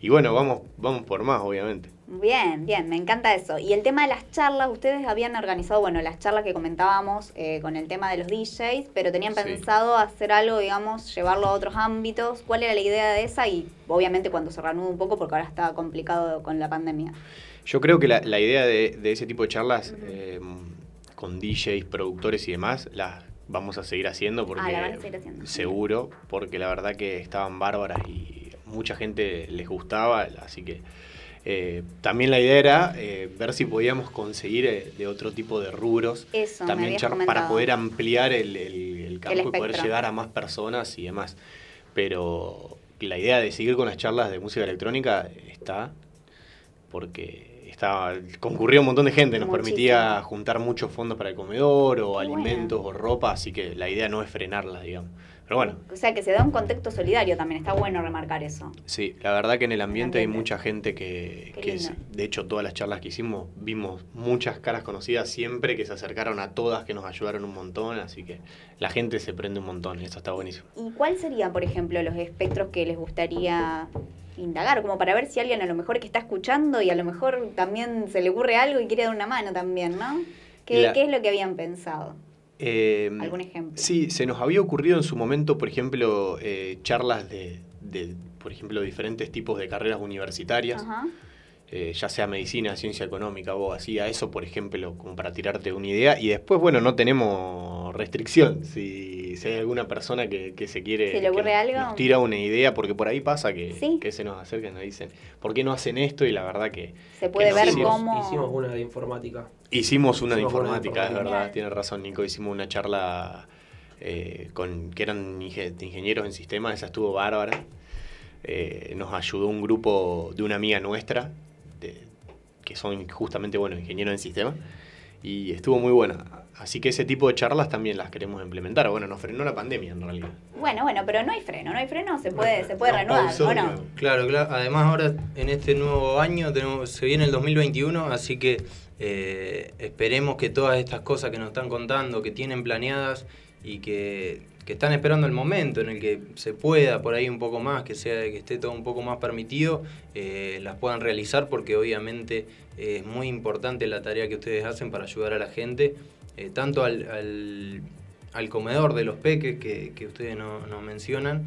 y bueno, vamos, vamos por más, obviamente. Bien, bien, me encanta eso. Y el tema de las charlas, ustedes habían organizado, bueno, las charlas que comentábamos eh, con el tema de los DJs, pero tenían Sí. pensado hacer algo, digamos, llevarlo a otros ámbitos. ¿Cuál era la idea de esa? Y obviamente cuando se reanude un poco, porque ahora está complicado con la pandemia. Yo creo que la, la idea de, de ese tipo de charlas eh, con DJs, productores y demás, las vamos a seguir haciendo porque Ah, la van a seguir haciendo. seguro, porque la verdad que estaban bárbaras y mucha gente les gustaba, así que eh, también la idea era eh, ver si podíamos conseguir eh, de otro tipo de rubros Eso, también para poder ampliar el, el- el campo y poder llegar a más personas y demás. Pero la idea de seguir con las charlas de música electrónica está porque está, concurrió un montón de gente, nos Muchísimo. permitía juntar muchos fondos para el comedor o Qué alimentos o ropa, así que la idea no es frenarlas, digamos. Pero bueno, O sea, que se da un contexto solidario también, está bueno remarcar eso. sí, la verdad que en el ambiente hay ambiente. mucha gente que, que es- de hecho todas las charlas que hicimos vimos muchas caras conocidas siempre que se acercaron a todas, que nos ayudaron un montón, así que la gente se prende un montón, y eso está buenísimo. ¿Y cuáles serían, por ejemplo, los espectros que les gustaría indagar? Como para ver si alguien a lo mejor que está escuchando y a lo mejor también se le ocurre algo y quiere dar una mano también, ¿no? ¿Qué, La- qué es lo que habían pensado? Eh, ¿Algún ejemplo? Sí, se nos había ocurrido en su momento, por ejemplo, eh, charlas de, de, por ejemplo, diferentes tipos de carreras universitarias, Ajá. Eh, ya sea medicina, ciencia económica o así, a eso, por ejemplo, como para tirarte una idea. Y después, bueno, no tenemos restricción. Si, si hay alguna persona que, que se quiere... ¿Se le ocurre que algo? Nos tira una idea, porque por ahí pasa que, Sí. que se nos acercan y nos dicen, ¿por qué no hacen esto? Y la verdad que... Se puede que ver hicimos- cómo... Hicimos una de informática. Hicimos una de Hicimos una de informática, es verdad, tiene razón Nico, hicimos una charla eh, con que eran ingenieros en sistemas, esa estuvo bárbara. Eh, nos ayudó un grupo de una amiga nuestra, que son justamente, bueno, ingenieros en sistemas, y estuvo muy buena. Así que ese tipo de charlas también las queremos implementar. Bueno, nos frenó la pandemia en realidad. Bueno, bueno, pero no hay freno, no hay freno, se puede, se puede reanudar, pausó ¿o de no? nuevo. Claro, claro. Además ahora en este nuevo año tenemos, se viene el 2021, así que eh, esperemos que todas estas cosas que nos están contando, que tienen planeadas y que, que están esperando el momento en el que se pueda por ahí un poco más, que sea que esté todo un poco más permitido, eh, las puedan realizar porque obviamente eh, es muy importante la tarea que ustedes hacen para ayudar a la gente, eh, tanto al, al- comedor de los peques que, que ustedes no- nos mencionan,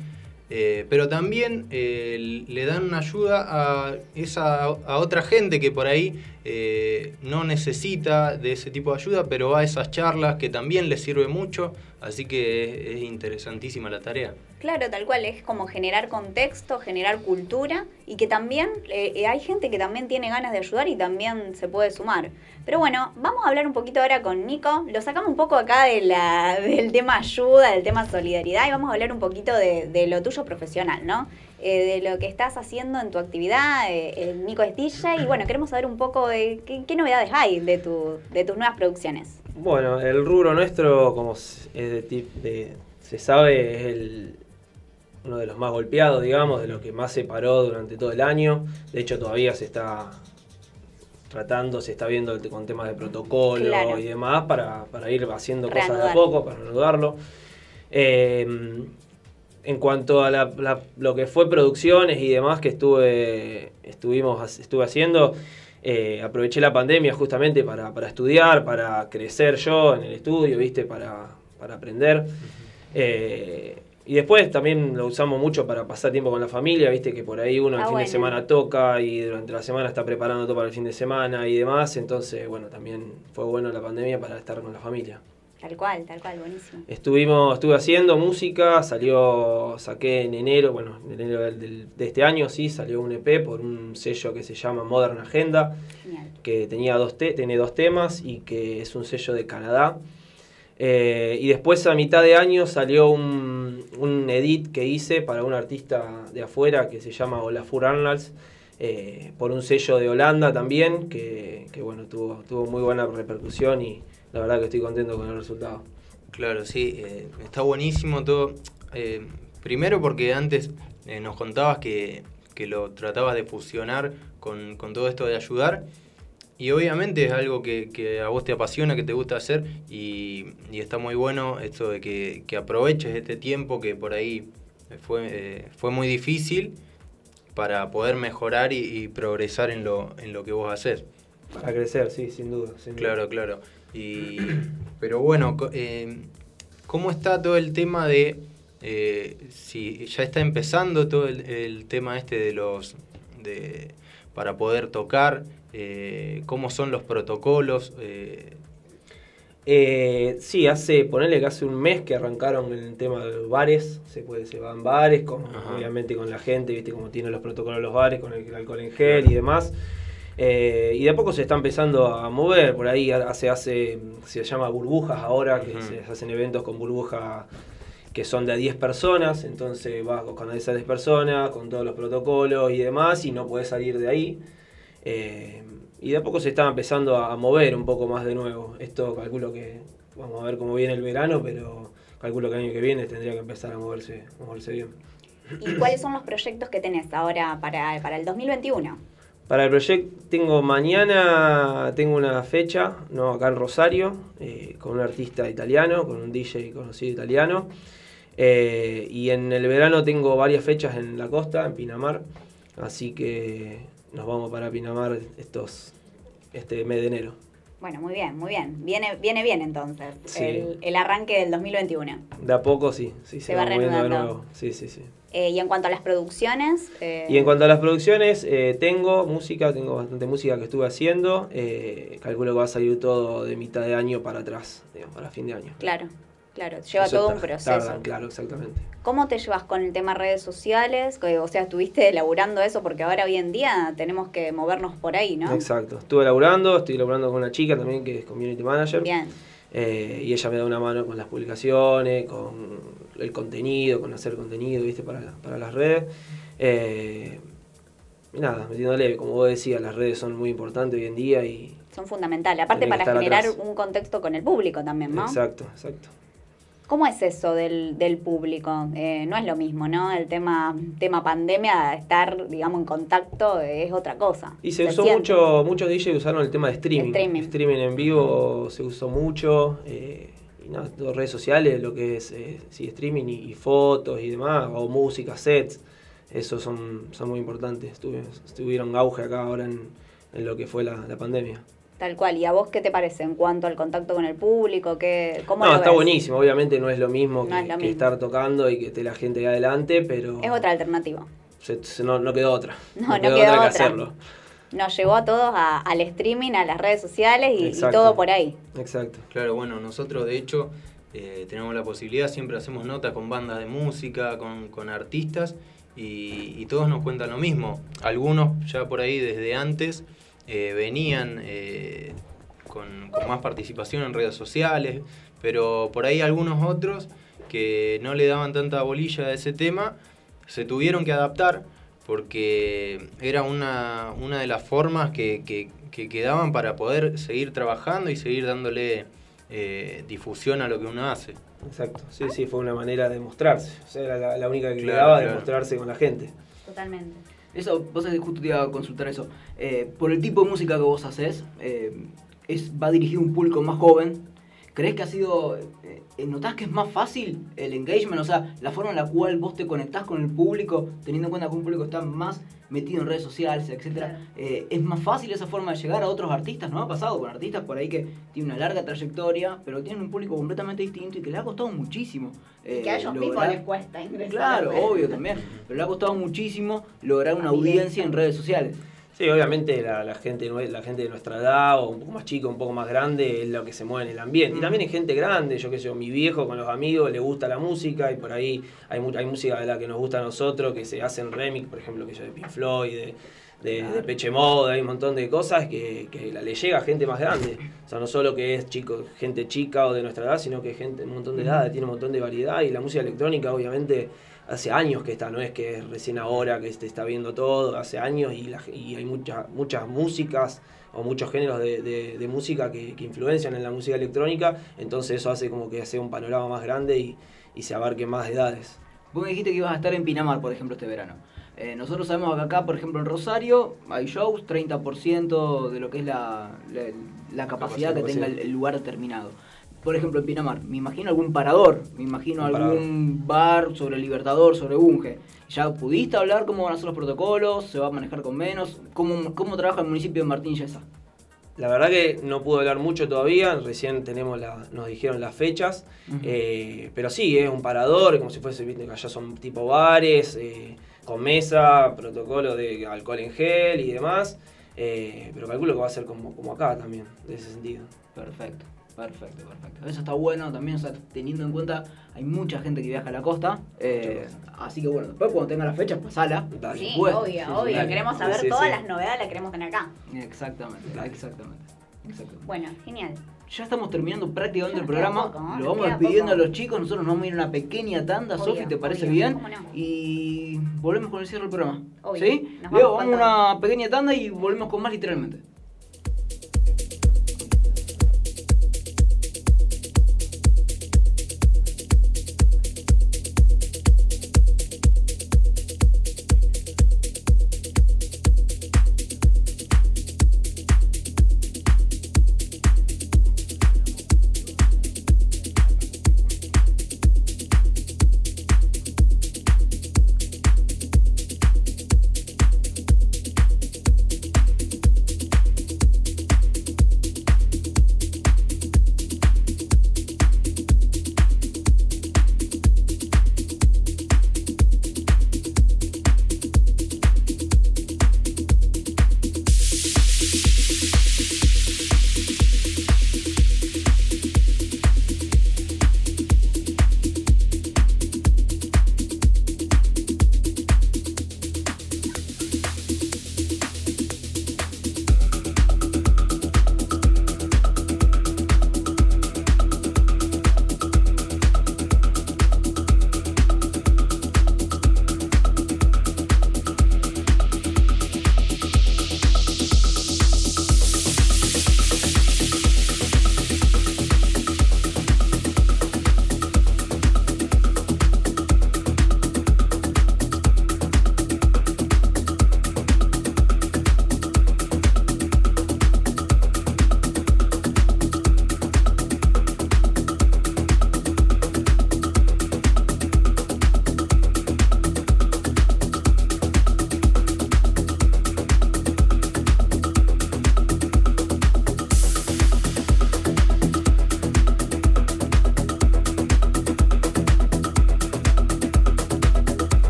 eh, pero también le dan una ayuda a, esa, a otra gente que por ahí eh, no necesita de ese tipo de ayuda, pero va a esas charlas que también les sirve mucho, así que es, es interesantísima la tarea. Claro, tal cual, es como generar contexto, generar cultura y que también eh, hay gente que también tiene ganas de ayudar y también se puede sumar. Pero bueno, vamos a hablar un poquito ahora con Nico. Lo sacamos un poco acá del tema ayuda, del tema solidaridad y vamos a hablar un poquito de, de lo tuyo profesional, ¿no? Eh, de lo que estás haciendo en tu actividad. eh, el Nico es DJ y bueno, queremos saber un poco de qué, qué novedades hay de, tu, de tus nuevas producciones. Bueno, el rubro nuestro, como s- es de, tip- de- se sabe, es el, uno de los más golpeados, digamos, de lo que más se paró durante todo el año. De hecho, todavía se está tratando, se está viendo con temas de protocolo Claro. y demás para, para ir haciendo cosas de a poco, para reanudarlo. Eh, en cuanto a la- la- lo que fue producciones y demás que estuve, estuvimos, estuve haciendo, eh, aproveché la pandemia justamente para, para estudiar, para crecer yo en el estudio, ¿viste? Para, para aprender. Eh, y después también lo usamos mucho para pasar tiempo con la familia, viste que por ahí uno el Ah, fin bueno. de semana toca y durante la semana está preparando todo para el fin de semana y demás, entonces bueno, también fue bueno la pandemia para estar con la familia. Tal cual, tal cual, buenísimo. Estuvimos, estuve haciendo música, salió, saqué en enero, bueno, en enero del- del- de este año sí, salió un EP por un sello que se llama Modern Agenda, Genial. que tenía dos te- tiene dos temas y que es un sello de Canadá. Eh, y después a mitad de año salió un, un edit que hice para un artista de afuera que se llama Olafur Arnalds, eh, por un sello de Holanda también, que, que, bueno, tuvo, tuvo muy buena repercusión y la verdad que estoy contento con el resultado. Claro, sí, eh, está buenísimo todo. Eh, primero porque antes eh, nos contabas que, que lo tratabas de fusionar con, con todo esto de ayudar. Y obviamente es algo que, que a vos te apasiona, que te gusta hacer. Y, y está muy bueno esto de que, que aproveches este tiempo que por ahí fue, fue muy difícil para poder mejorar y, y progresar en lo, en lo que vos haces. Para crecer, sí, sin duda. sin duda. Claro, claro. Y, pero bueno, eh, ¿cómo está todo el tema de eh, si ya está empezando todo el, el tema este de los de para poder tocar? eh, ¿Cómo son los protocolos? eh, Eh, sí, hace, ponerle que hace un mes que arrancaron el tema de los bares, se puede, se van bares, con, obviamente con la gente, viste como tienen los protocolos los bares, con el, alcohol en gel y demás. Eh, y de a poco se está empezando a mover, por ahí hace, hace, se llama burbujas ahora, que se hacen eventos con burbujas que son de a 10 personas, entonces vas con esas 10 personas, con todos los protocolos y demás, y no puedes salir de ahí. Eh, y de a poco se está empezando a mover un poco más de nuevo. Esto calculo que, vamos a ver cómo viene el verano, pero calculo que el año que viene tendría que empezar a moverse, a moverse bien. ¿Y cuáles son los proyectos que tenés ahora para, para el 2021? Para el proyecto tengo mañana, tengo una fecha, no acá en Rosario, eh, con un artista italiano, con un DJ conocido italiano. Eh, y en el verano tengo varias fechas en la costa, en Pinamar. Así que nos vamos para Pinamar estos, este mes de enero. Bueno, muy bien, muy bien. Viene, viene bien entonces Sí. el, el arranque del 2021. De a poco sí, sí se, Se va va moviendo de reanudando. nuevo. Sí, sí, sí. Eh, y en cuanto a las producciones, eh, Y en cuanto a las producciones, eh, tengo música, tengo bastante música que estuve haciendo. eh, calculo que va a salir todo de mitad de año para atrás, digamos, para fin de año. claro, claro, lleva Eso todo un proceso. claro, exactamente. ¿Cómo te llevas con el tema redes sociales? O sea, estuviste elaborando eso porque ahora hoy en día tenemos que movernos por ahí, ¿no? Exacto. Estuve laburando, estoy laburando con una chica también que es community manager. Bien. eh, y ella me da una mano con las publicaciones, con el contenido, con hacer contenido, ¿viste? Para, la- para las redes. Eh, y nada, metiéndole, como vos decías, las redes son muy importantes hoy en día y... Son fundamentales. Aparte para generar atrás. un contexto con el público también, ¿no? Exacto, exacto. ¿Cómo es eso del, del público? Eh, no es lo mismo, ¿no? El tema, tema pandemia, estar, digamos, en contacto es otra cosa. Y se, usó siente. mucho, muchos DJs usaron el tema de streaming. Streaming. en vivo se usó mucho. eh, y nada, todo redes sociales, lo que es eh, sí, streaming y, y fotos y demás, o música, sets. Esos son, son muy importantes. Estuvi- estuvieron auge acá ahora en, en lo que fue la, la pandemia. Tal cual. ¿Y a vos qué te parece en cuanto al contacto con el público? ¿Qué, ¿Cómo No, lo está ves? buenísimo. Obviamente no es lo mismo, No que, es lo que mismo. estar tocando y que esté la gente ahí adelante, pero Es otra alternativa. se- se- no, no quedó otra. No, no quedó, quedó otra que hacerlo. Nos llevó a todos a- al streaming, a las redes sociales y, todo por ahí. Exacto. Claro, bueno, nosotros de hecho eh, tenemos la posibilidad, siempre hacemos notas con bandas de música, con, con artistas y, y todos nos cuentan lo mismo. Algunos ya por ahí desde antes eh, venían eh, con, con más participación en redes sociales, pero por ahí algunos otros que no le daban tanta bolilla a ese tema se tuvieron que adaptar porque era una, una de las formas que, que- que quedaban para poder seguir trabajando y seguir dándole eh, difusión a lo que uno hace. Exacto, sí, sí, fue una manera de mostrarse. O sea, era la, la única que Claro, quedaba de claro. mostrarse con la gente. Totalmente. Eso, vos que justo te iba a consultar eso. Eh, por el tipo de música que vos haces, eh, es, va dirigido un público más joven. ¿Crees que ha sido. eh, ¿Notás que es más fácil el engagement? O sea, la forma en la cual vos te conectás con el público, teniendo en cuenta que un público está más metido en redes sociales, etcétera. eh, ¿Es más fácil esa forma de llegar a otros artistas? ¿No ha pasado con artistas por ahí que tienen una larga trayectoria, pero tienen un público completamente distinto y que les ha costado muchísimo? Y que a eh, ellos mismos lograr- les cuesta ingresar. Claro, obvio también. Pero le ha costado muchísimo lograr Una audiencia en redes sociales. Sí, obviamente la, la gente, la gente de nuestra edad, o un poco más chica, un poco más grande, es lo que se mueve en el ambiente. Y también hay gente grande, yo qué sé, mi viejo con los amigos le gusta la música y por ahí hay, hay música de la que nos gusta a nosotros, que se hacen remix, por ejemplo, que yo de Pink Floyd, de, de, de Peche Mode, hay un montón de cosas que, que le llega a gente más grande. O sea, no solo que es chico, gente chica o de nuestra edad, sino que es gente de un montón de edades, tiene un montón de variedad y la música electrónica obviamente hace años que está, no es que es recién ahora que se está viendo todo, hace años y, la- y hay muchas muchas músicas o muchos géneros de, de- de música que, que influencian en la música electrónica, entonces eso hace como que hace un panorama más grande y, y se abarque más edades. Vos me dijiste que ibas a estar en Pinamar, por ejemplo, este verano. Eh, nosotros sabemos que acá, por ejemplo, en Rosario hay shows, 30% de lo que es la, la, la capacidad que tenga el, el lugar determinado. Por ejemplo, en Pinamar, me imagino algún parador, me imagino Un algún bar sobre el Libertador, sobre Bunge. ¿Ya pudiste hablar cómo van a ser los protocolos? ¿Se va a manejar con menos? ¿Cómo, cómo trabaja el municipio de Martín Yesa? La verdad que no pude hablar mucho todavía, recién tenemos la, nos dijeron las fechas, eh, pero sí, es un parador, como si fuese, viste, que allá son tipo bares, eh, con mesa, protocolo de alcohol en gel y demás, eh, pero calculo que va a ser como, como acá también, de ese sentido. Perfecto. Perfecto, perfecto. Eso está bueno también, o sea, teniendo en cuenta, hay mucha gente que viaja a la costa. eh, así que bueno, después cuando tenga las fechas, pasala. por Sí, obvio, Sí, obvio. dale. Queremos saber sí, todas las novedades, las queremos tener acá. Exactamente, exactamente. exactamente. Bueno, genial. Ya estamos terminando prácticamente el programa. poco, ¿no? Lo vamos despidiendo a los chicos. Nosotros nos vamos a ir a una pequeña tanda, Sofi, ¿te parece obvio, bien? no. Y volvemos con el cierre del programa. Obvio, ¿Sí? nos Leo, vamos a una pequeña tanda y volvemos con más literalmente.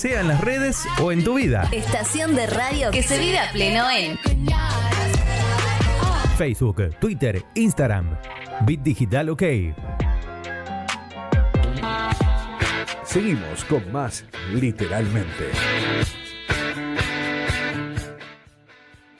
Sea en las redes o en tu vida. Estación de radio que se vive a pleno en Facebook, Twitter, Instagram. Bit Digital OK. Seguimos con más literalmente.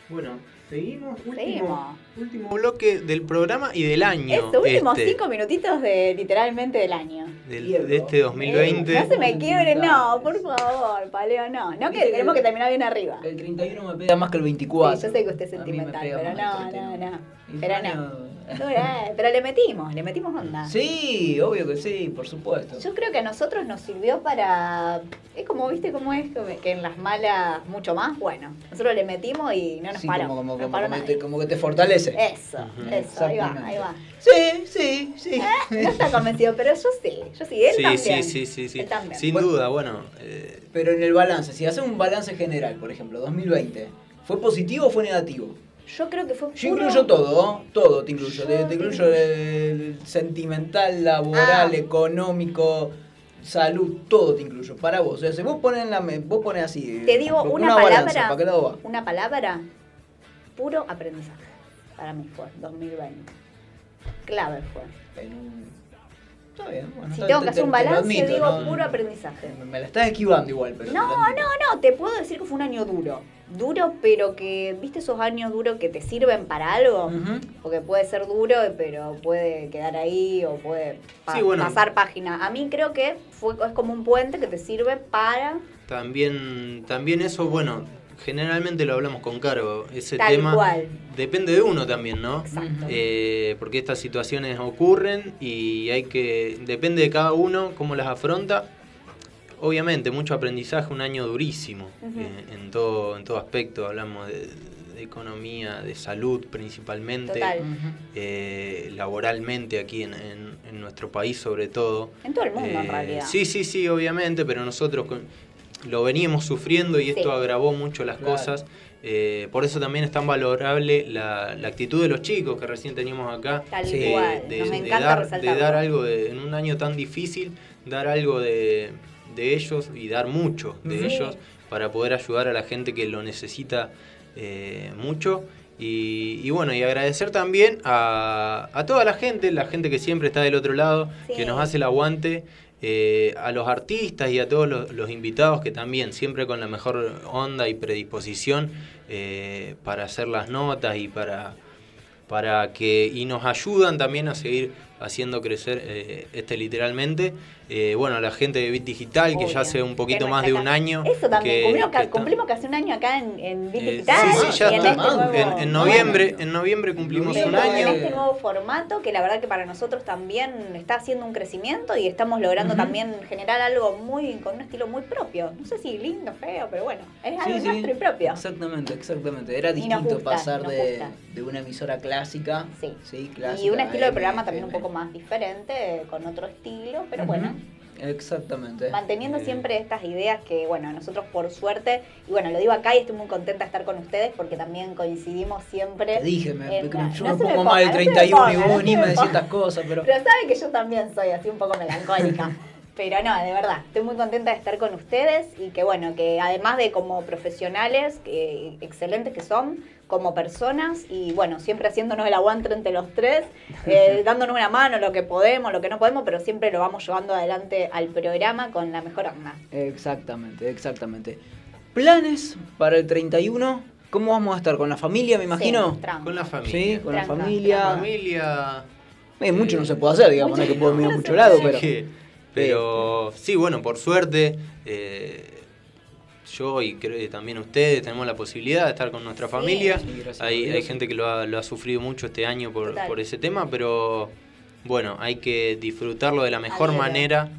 Bueno, seguimos. Último, Seguimos. último bloque del programa y del año. Estos últimos este, cinco minutitos de literalmente del año. Del- de este 2020. Eh, no se me quiebre, no, por favor, Paleo, no. No, que tenemos que terminar bien arriba. El 31 me pega más que el 24. Sí, yo sé que usted es sentimental, pero no, no, 31. no. Pero no. Eh, Pero le metimos, le metimos onda. Sí, obvio que sí, por supuesto. Yo creo que a nosotros nos sirvió para. Es como, ¿viste cómo es? Que en las malas mucho más. Bueno, nosotros le metimos y no nos Sí, paró. como, como, no como, paró como nadie. te, como que te fortalece. Eso, eso, ahí va, ahí va. Sí, sí, sí. Eh, No está convencido, pero yo sí, yo sí, él Sí, también. sí, sí, sí, sí. Él también. Sin Bueno. duda, bueno. eh, Pero en el balance, si haces un balance general, por ejemplo, 2020, ¿fue positivo o fue negativo? Yo creo que fue Yo puro- incluyo todo, todo te incluyo. Yo Te, te incluyo el sentimental, laboral, Ah. económico, salud, todo te incluyo. Para vos. O sea, si vos pones, la, me- vos pones así. Te digo una, una, balanza, palabra. ¿Para qué lado va? Una palabra. Puro aprendizaje. Para mí fue 2020. Clave fue. En un- Está bien, bueno. Si está- tengo te- que hacer un balance, admito, digo ¿no? puro aprendizaje. Me la estás esquivando igual, pero. No, no, no, te puedo decir que fue un año duro. Duro, pero que, ¿viste esos años duros que te sirven para algo? Porque puede ser duro, pero puede quedar ahí o puede pa- Sí, bueno. pasar página. A mí creo que fue, es como un puente que te sirve para... También, también eso, bueno, generalmente lo hablamos con Caro. Ese Tal tema cual. depende de uno también, ¿no? Exacto. Eh, porque estas situaciones ocurren y hay que. Depende de cada uno cómo las afronta. Obviamente, mucho aprendizaje, un año durísimo eh, en, todo, en todo aspecto. Hablamos de, de economía, de salud principalmente, Total. eh, laboralmente aquí en, en- en nuestro país sobre todo. En todo el mundo, en Eh, realidad. Sí, sí, sí, obviamente, pero nosotros con- lo veníamos sufriendo y esto Sí. agravó mucho las Claro. cosas. Eh, por eso también es tan valorable la, la actitud de los chicos que recién teníamos acá. Tal de, cual, de- nos de encanta dar, de resaltarlo. dar algo de- en un año tan difícil, dar algo de, de ellos y dar mucho de Sí. ellos para poder ayudar a la gente que lo necesita eh, mucho. Y, y bueno, y agradecer también a, a toda la gente, la gente que siempre está del otro lado, Sí. que nos hace el aguante, eh, a los artistas y a todos los, los invitados que también siempre con la mejor onda y predisposición eh, para hacer las notas y para, para que y nos ayudan también a seguir haciendo crecer eh, este literalmente. Eh, bueno, la gente de Bit Digital, que ya hace un poquito más de un año. Eso también, que- cumplimos, que cumplimos casi un año acá en, en Bit eh, Digital. sí, sí, ya en está. este nuevo, en, en noviembre, en noviembre cumplimos un año. En este nuevo formato, que la verdad que para nosotros también está haciendo un crecimiento y estamos logrando también generar algo muy con un estilo muy propio. No sé si lindo, feo, pero bueno, es algo Sí, sí. nuestro y propio. Exactamente, exactamente. Era distinto gusta, pasar de, de una emisora clásica. Sí. clásica, y un estilo de AM, programa también un poco más diferente, con otro estilo, pero bueno, Exactamente. manteniendo Eh, siempre estas ideas que, bueno, nosotros por suerte, y bueno, lo digo acá y estoy muy contenta de estar con ustedes porque también coincidimos siempre. Te dije, me, en yo no me pongo no se me 31 y vos ni me decís estas cosas, pero... Pero sabe que yo también soy así un poco melancólica. Pero no, de verdad, estoy muy contenta de estar con ustedes y que bueno, que además de como profesionales, que, excelentes que son, como personas y bueno, siempre haciéndonos el aguante entre los tres, eh, dándonos una mano, lo que podemos, lo que no podemos, pero siempre lo vamos llevando adelante al programa con la mejor onda. Exactamente, exactamente. ¿Planes para el 31? ¿Cómo vamos a estar? ¿Con la familia, me imagino? Con la familia. Sí, con la Tranca, familia. La familia. Eh, mucho no se puede hacer, digamos, no es que puedo ir a mucho lado, pero... Sí, pero sí, bueno, por suerte, eh, yo y creo que también ustedes tenemos la posibilidad de estar con nuestra familia. Sí, hay, hay gente que lo ha, lo ha sufrido mucho este año por, ese tema, pero bueno, hay que disfrutarlo de la mejor manera.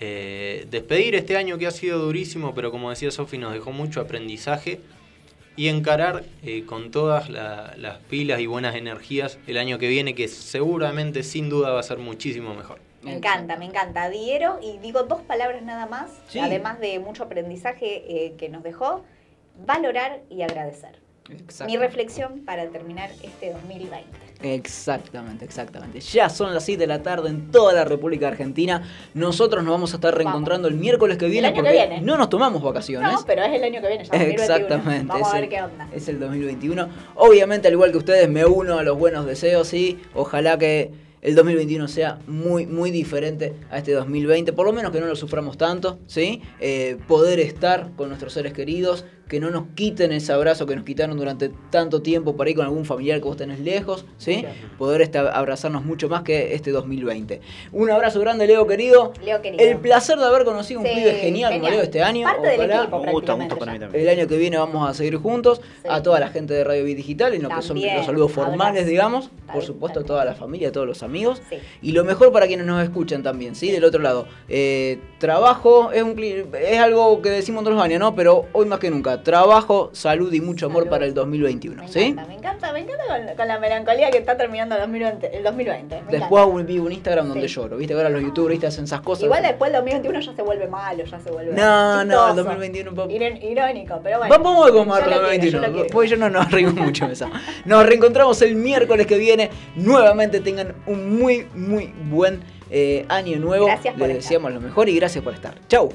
Eh, despedir este año que ha sido durísimo, pero como decía Sofi, nos dejó mucho aprendizaje. Y encarar eh, con todas la- las pilas y buenas energías el año que viene, que seguramente, sin duda, va a ser muchísimo mejor. Me encanta, me encanta. Diero, y digo dos palabras nada más, Sí. además de mucho aprendizaje eh, que nos dejó, valorar y agradecer. Exacto. Mi reflexión para terminar este 2020. Exactamente, exactamente. Ya son las 6 de la tarde en toda la República Argentina. Nosotros nos vamos a estar reencontrando el miércoles que viene año que porque viene. no nos tomamos vacaciones. No, pero es el año que viene, ya 2021. Exactamente. Vamos a ver el- qué onda. Es el 2021. Obviamente, al igual que ustedes, me uno a los buenos deseos y ojalá que el 2021 sea muy, muy diferente a este 2020. Por lo menos que no lo suframos tanto, ¿sí? Eh, poder estar con nuestros seres queridos, que no nos quiten ese abrazo que nos quitaron durante tanto tiempo por ahí con algún familiar que vos tenés lejos, ¿sí? Poder este, abrazarnos mucho más que este 2020. Un abrazo grande, Leo querido. Leo querido. El placer de haber conocido un Sí, pibe genial, como. Leo este año. Parte del Ojalá equipo, Un gusto, un gusto para mí también. el año que viene vamos a seguir juntos. A toda la gente de Radio Bit Digital, en lo que son También, los saludos formales, abrazo. digamos. Por supuesto, a toda la familia, a todos los amigos. Sí. Y lo mejor para quienes nos escuchan también, ¿sí? Del otro lado. Eh, trabajo es, un, cli- es algo que decimos todos los años, ¿no? Pero hoy más que nunca. Trabajo, salud y mucho amor Salud. para el 2021, Me ¿sí? encanta, me encanta, me encanta con, con la melancolía que está terminando el 2020. El 2020 me Después encanta. vi un Instagram donde Sí. lloro. ¿Viste? Ahora los youtubers ¿viste? hacen esas cosas. Igual después el 2021 ya se vuelve malo, ya se vuelve. No, no, el chistoso. 2021 pa- Iron- Irónico, pero bueno. Vamos a comer lo 2021, quiero. porque yo no nos reímos mucho de eso. Nos reencontramos el miércoles que viene. Nuevamente tengan un muy, muy buen eh, año nuevo. Gracias por Les estar. deseamos lo mejor y gracias por estar. Chau.